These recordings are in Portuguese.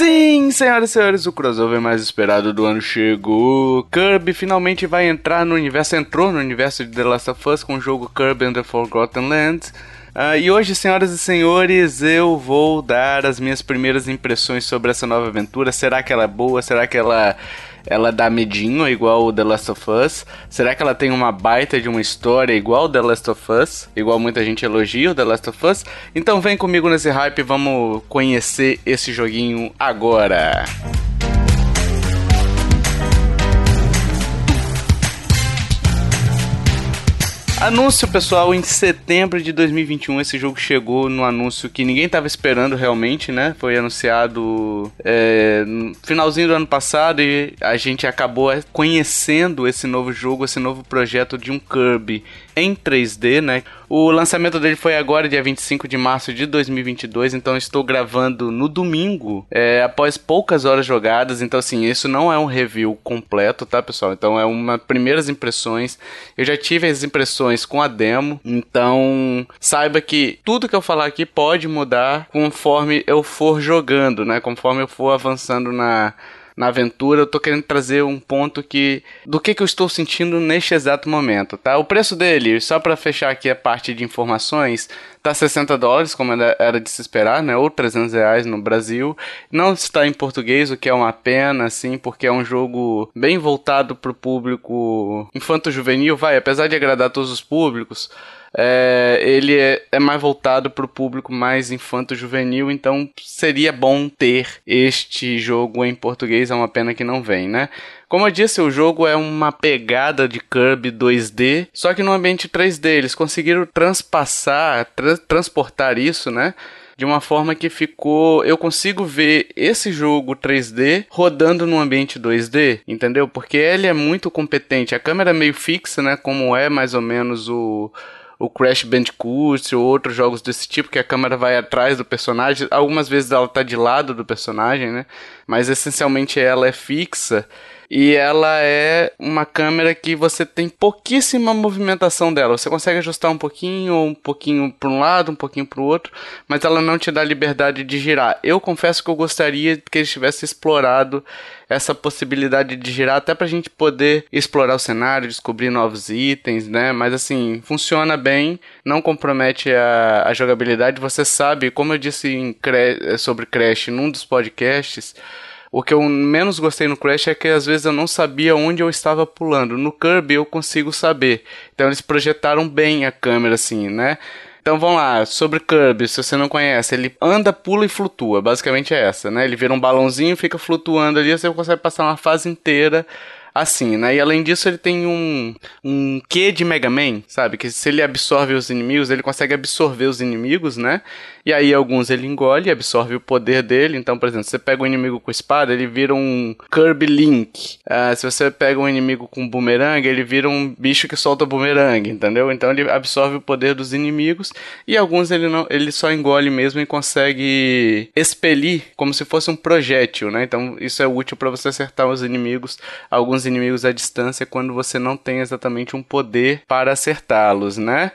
Sim, senhoras e senhores, o crossover mais esperado do ano chegou. Kirby finalmente vai entrar no universo, entrou no universo de The Last of Us com o jogo Kirby and the Forgotten Lands. Uh, e hoje, senhoras e senhores, eu vou dar as minhas primeiras impressões sobre essa nova aventura. Será que ela é boa? Será que ela ela dá medinho igual o The Last of Us? Será que ela tem uma baita de uma história igual o The Last of Us? Igual muita gente elogia o The Last of Us? Então vem comigo nesse hype, vamos conhecer esse joguinho agora. Música Anúncio, pessoal, em setembro de 2021 esse jogo chegou no anúncio que ninguém estava esperando realmente, né? Foi anunciado é, no finalzinho do ano passado e a gente acabou conhecendo esse novo jogo, esse novo projeto de um Kirby em 3D, né? O lançamento dele foi agora, dia 25 de março de 2022, então estou gravando no domingo, é, após poucas horas jogadas, então assim, isso não é um review completo, tá, pessoal? Então é uma primeiras impressões. Eu já tive as impressões com a demo, então saiba que tudo que eu falar aqui pode mudar conforme eu for jogando, né? Conforme eu for avançando na na aventura, eu tô querendo trazer um ponto que do que, que eu estou sentindo neste exato momento, tá? O preço dele, só para fechar aqui a parte de informações, tá 60 dólares, como era de se esperar, né? Ou 300 reais no Brasil. Não está em português, o que é uma pena, assim, porque é um jogo bem voltado pro público infanto-juvenil, vai, apesar de agradar todos os públicos é, ele é, é, mais voltado para o público mais infanto-juvenil, então seria bom ter este jogo em português, é uma pena que não vem, né? Como eu disse, o jogo é uma pegada de Kirby 2D, só que no ambiente 3D. Eles conseguiram transpassar, tra transportar isso, né? de uma forma que ficou. Eu consigo ver esse jogo 3D rodando num ambiente 2D, entendeu? Porque ele é muito competente. A câmera é meio fixa, né? Como é mais ou menos o o Crash Bandicoot ou outros jogos desse tipo, que a câmera vai atrás do personagem. Algumas vezes ela tá de lado do personagem, né? Mas essencialmente ela é fixa. E ela é uma câmera que você tem pouquíssima movimentação dela. Você consegue ajustar um pouquinho, um pouquinho para um lado, um pouquinho para o outro, mas ela não te dá liberdade de girar. Eu confesso que eu gostaria que eles tivessem explorado essa possibilidade de girar até pra gente poder explorar o cenário, descobrir novos itens, né? Mas assim, funciona bem, não compromete a, a jogabilidade. Você sabe, como eu disse sobre Crash num dos podcasts, o que eu menos gostei no Crash é que às vezes eu não sabia onde eu estava pulando. No Kirby eu consigo saber. Então eles projetaram bem a câmera assim, né? Então vamos lá, sobre Kirby, se você não conhece, ele anda, pula e flutua, basicamente é essa, né? Ele vira um balãozinho, fica flutuando ali, você consegue passar uma fase inteira assim, né? E além disso, ele tem um, um quê de Mega Man, sabe? Que se ele absorve os inimigos, ele consegue absorver os inimigos, né? E aí alguns ele engole e absorve o poder dele. Então, por exemplo, você pega um inimigo com espada, ele vira um Kirby Link. Uh, se você pega um inimigo com boomerang, ele vira um bicho que solta boomerang, entendeu? Então ele absorve o poder dos inimigos e alguns ele não, ele só engole mesmo e consegue expelir como se fosse um projétil, né? Então isso é útil para você acertar os inimigos, alguns inimigos à distância quando você não tem exatamente um poder para acertá-los, né?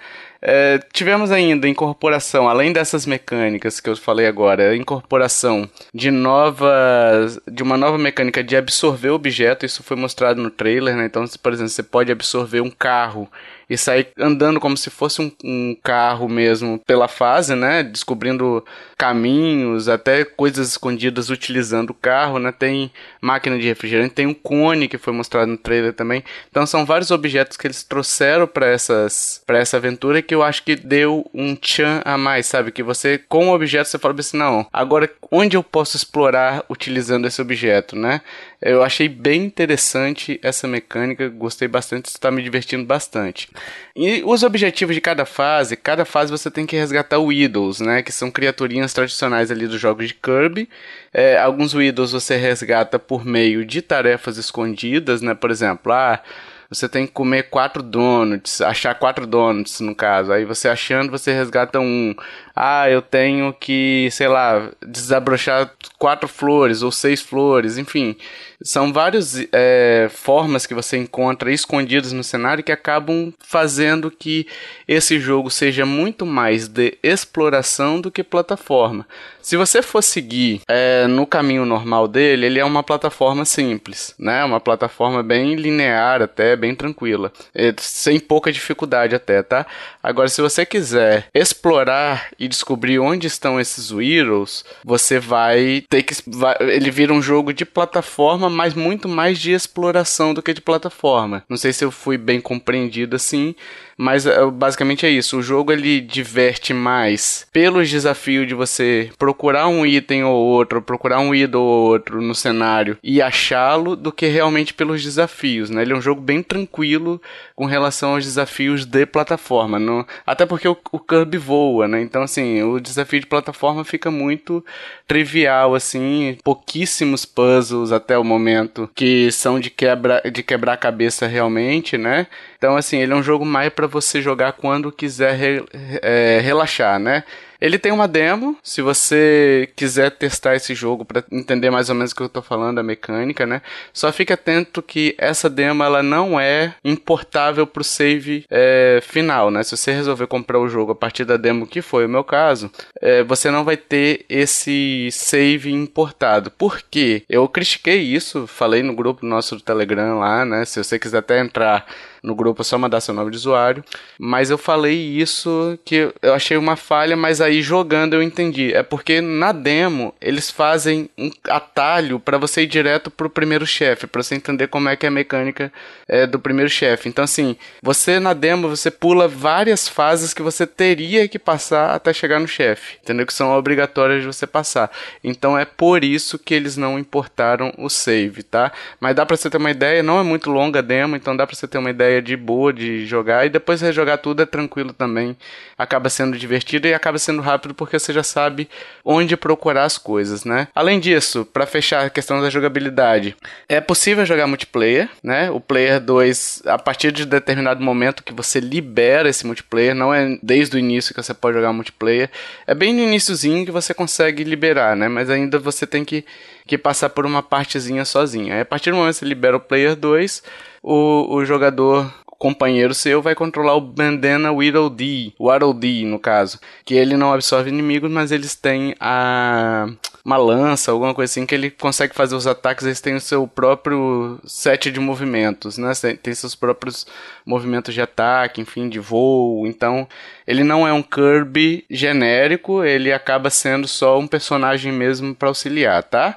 É, tivemos ainda incorporação, além dessas mecânicas que eu falei agora, incorporação de novas, de uma nova mecânica de absorver objeto. Isso foi mostrado no trailer, né? Então, por exemplo, você pode absorver um carro e sair andando como se fosse um, um, carro mesmo pela fase, né? Descobrindo caminhos, até coisas escondidas utilizando o carro, né? Tem máquina de refrigerante, tem um cone que foi mostrado no trailer também. Então são vários objetos que eles trouxeram para essas para essa aventura que eu acho que deu um tchan a mais, sabe? Que você com o objeto você fala assim, não, agora onde eu posso explorar utilizando esse objeto, né? Eu achei bem interessante essa mecânica, gostei bastante, está me divertindo bastante. E os objetivos de cada fase, cada fase você tem que resgatar Idols, né? Que são criaturinhas tradicionais ali dos jogos de Kirby. É, alguns Idols você resgata por meio de tarefas escondidas, né? Por exemplo, ah, você tem que comer quatro donuts, achar quatro donuts no caso. Aí você achando, você resgata um. Ah, eu tenho que, sei lá, desabrochar quatro flores ou seis flores, enfim. São várias é, formas que você encontra escondidas no cenário que acabam fazendo que esse jogo seja muito mais de exploração do que plataforma. Se você for seguir é, no caminho normal dele, ele é uma plataforma simples, né? Uma plataforma bem linear, até bem tranquila, é, sem pouca dificuldade até, tá? Agora, se você quiser explorar descobrir onde estão esses Weirdos, você vai ter que. Vai, ele vira um jogo de plataforma, mas muito mais de exploração do que de plataforma. Não sei se eu fui bem compreendido assim, mas é, basicamente é isso. O jogo ele diverte mais pelos desafios de você procurar um item ou outro, procurar um ídolo ou outro no cenário e achá-lo, do que realmente pelos desafios. Né? Ele é um jogo bem tranquilo com relação aos desafios de plataforma. No... Até porque o, o Kirby voa, né? Então, assim, o desafio de plataforma fica muito trivial, assim, pouquíssimos puzzles até o momento que são de quebra de quebrar cabeça realmente, né? Então, assim, ele é um jogo mais para você jogar quando quiser re, é, relaxar, né? Ele tem uma demo, se você quiser testar esse jogo para entender mais ou menos o que eu tô falando, a mecânica, né? Só fique atento que essa demo ela não é importável pro save é, final, né? Se você resolver comprar o jogo a partir da demo, que foi o meu caso, é, você não vai ter esse save importado. Por quê? Eu critiquei isso, falei no grupo nosso do Telegram lá, né? Se você quiser até entrar no grupo, é só mandar seu nome de usuário. Mas eu falei isso que eu achei uma falha, mas aí jogando eu entendi. É porque na demo eles fazem um atalho para você ir direto pro primeiro chefe, para você entender como é que é a mecânica é, do primeiro chefe. Então assim, você na demo você pula várias fases que você teria que passar até chegar no chefe, entendeu? Que são obrigatórias de você passar. Então é por isso que eles não importaram o save, tá? Mas dá para você ter uma ideia, não é muito longa a demo, então dá para você ter uma ideia de boa de jogar e depois rejogar tudo é tranquilo também. Acaba sendo divertido e acaba sendo rápido porque você já sabe onde procurar as coisas, né? Além disso, para fechar a questão da jogabilidade, é possível jogar multiplayer, né? O player 2, a partir de determinado momento que você libera esse multiplayer, não é desde o início que você pode jogar multiplayer, é bem no iníciozinho que você consegue liberar, né? Mas ainda você tem que, que passar por uma partezinha sozinho. Aí a partir do momento que você libera o player 2, o, o jogador companheiro seu vai controlar o Bandana Whittle D, Waddle D no caso, que ele não absorve inimigos, mas eles têm a uma lança, alguma coisa assim, que ele consegue fazer os ataques, eles têm o seu próprio set de movimentos, né? Tem seus próprios movimentos de ataque, enfim, de voo. Então, ele não é um Kirby genérico, ele acaba sendo só um personagem mesmo para auxiliar, tá?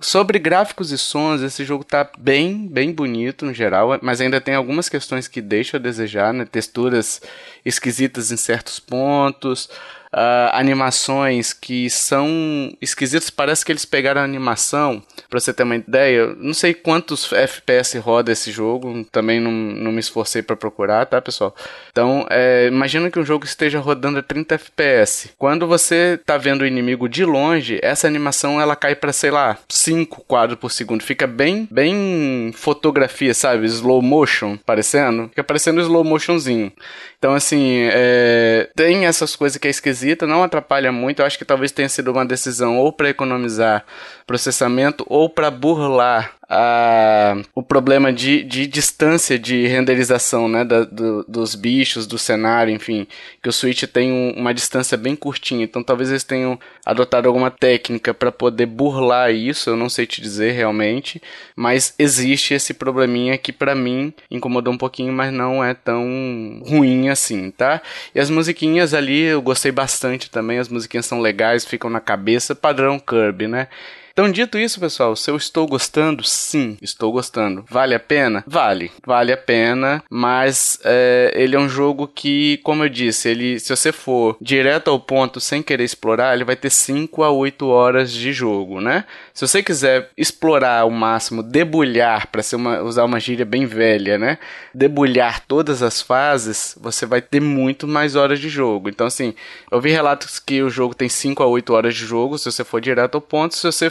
Sobre gráficos e sons, esse jogo tá bem, bem bonito no geral, mas ainda tem algumas questões que deixam a desejar, né? Texturas esquisitas em certos pontos, uh, animações que são esquisitas. Parece que eles pegaram a animação, pra você ter uma ideia. Não sei quantos FPS roda esse jogo, também não, não me esforcei para procurar, tá, pessoal? Então, é, imagina que um jogo esteja rodando a 30 FPS. Quando você tá vendo o inimigo de longe, essa animação ela cai para sei lá, 5 quadros por segundo. Fica bem, bem fotografia, sabe? Slow motion, parecendo. Fica parecendo slow motionzinho. Então, assim, é, tem essas coisas que é esquisita, não atrapalha muito. Eu acho que talvez tenha sido uma decisão ou para economizar processamento ou para burlar a, o problema de, de distância de renderização né, da, do, dos bichos, do cenário, enfim, que o Switch tem um, uma distância bem curtinha, então talvez eles tenham adotado alguma técnica para poder burlar isso, eu não sei te dizer realmente, mas existe esse probleminha que para mim incomodou um pouquinho, mas não é tão ruim assim, tá? E as musiquinhas ali eu gostei bastante também, as musiquinhas são legais, ficam na cabeça, padrão Kirby, né? Então, dito isso, pessoal, se eu estou gostando, sim, estou gostando. Vale a pena? Vale. Vale a pena, mas é, ele é um jogo que, como eu disse, ele, se você for direto ao ponto sem querer explorar, ele vai ter 5 a 8 horas de jogo, né? Se você quiser explorar ao máximo, debulhar, para usar uma gíria bem velha, né? Debulhar todas as fases, você vai ter muito mais horas de jogo. Então, assim, eu vi relatos que o jogo tem 5 a 8 horas de jogo, se você for direto ao ponto. Se você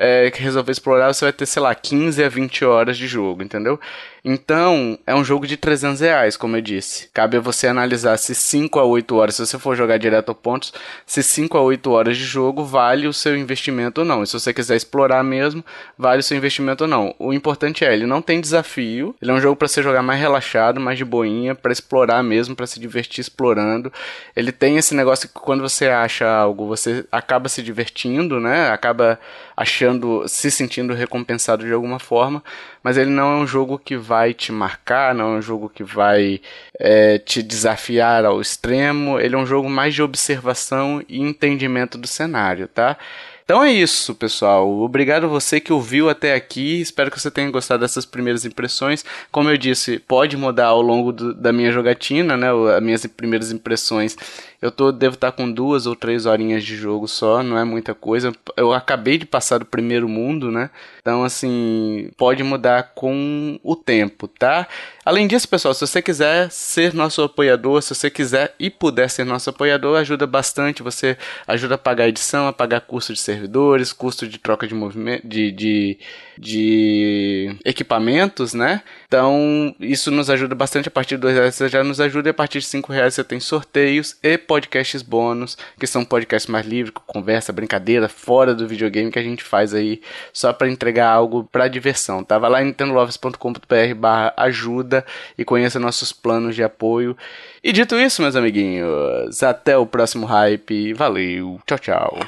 é, resolver explorar, você vai ter, sei lá, 15 a 20 horas de jogo, entendeu? Então, é um jogo de 300 reais, como eu disse. Cabe a você analisar se 5 a 8 horas, se você for jogar direto a pontos, se 5 a 8 horas de jogo vale o seu investimento ou não. E se você quiser explorar mesmo, vale o seu investimento ou não. O importante é, ele não tem desafio, ele é um jogo para você jogar mais relaxado, mais de boinha, para explorar mesmo, para se divertir explorando. Ele tem esse negócio que quando você acha algo, você acaba se divertindo, né? Acaba achando, se sentindo recompensado de alguma forma, mas ele não é um jogo que vai te marcar, não é um jogo que vai é, te desafiar ao extremo, ele é um jogo mais de observação e entendimento do cenário, tá? Então é isso, pessoal. Obrigado a você que ouviu até aqui. Espero que você tenha gostado dessas primeiras impressões. Como eu disse, pode mudar ao longo do, da minha jogatina, né? As minhas primeiras impressões eu tô, devo estar tá com duas ou três horinhas de jogo só, não é muita coisa. Eu acabei de passar do primeiro mundo, né? Então, assim, pode mudar com o tempo, tá? Além disso, pessoal, se você quiser ser nosso apoiador, se você quiser e puder ser nosso apoiador, ajuda bastante. Você ajuda a pagar edição, a pagar custo de servidores, custo de troca de movimento, de, de, de equipamentos, né? Então, isso nos ajuda bastante. A partir de dois reais você já nos ajuda e a partir de cinco reais você tem sorteios e podcasts bônus, que são podcasts mais livres, com conversa, brincadeira, fora do videogame que a gente faz aí só para entregar algo para diversão. Tava tá? lá em nintendolovers.com.br e conheça nossos planos de apoio. E dito isso, meus amiguinhos, até o próximo hype. Valeu, tchau, tchau.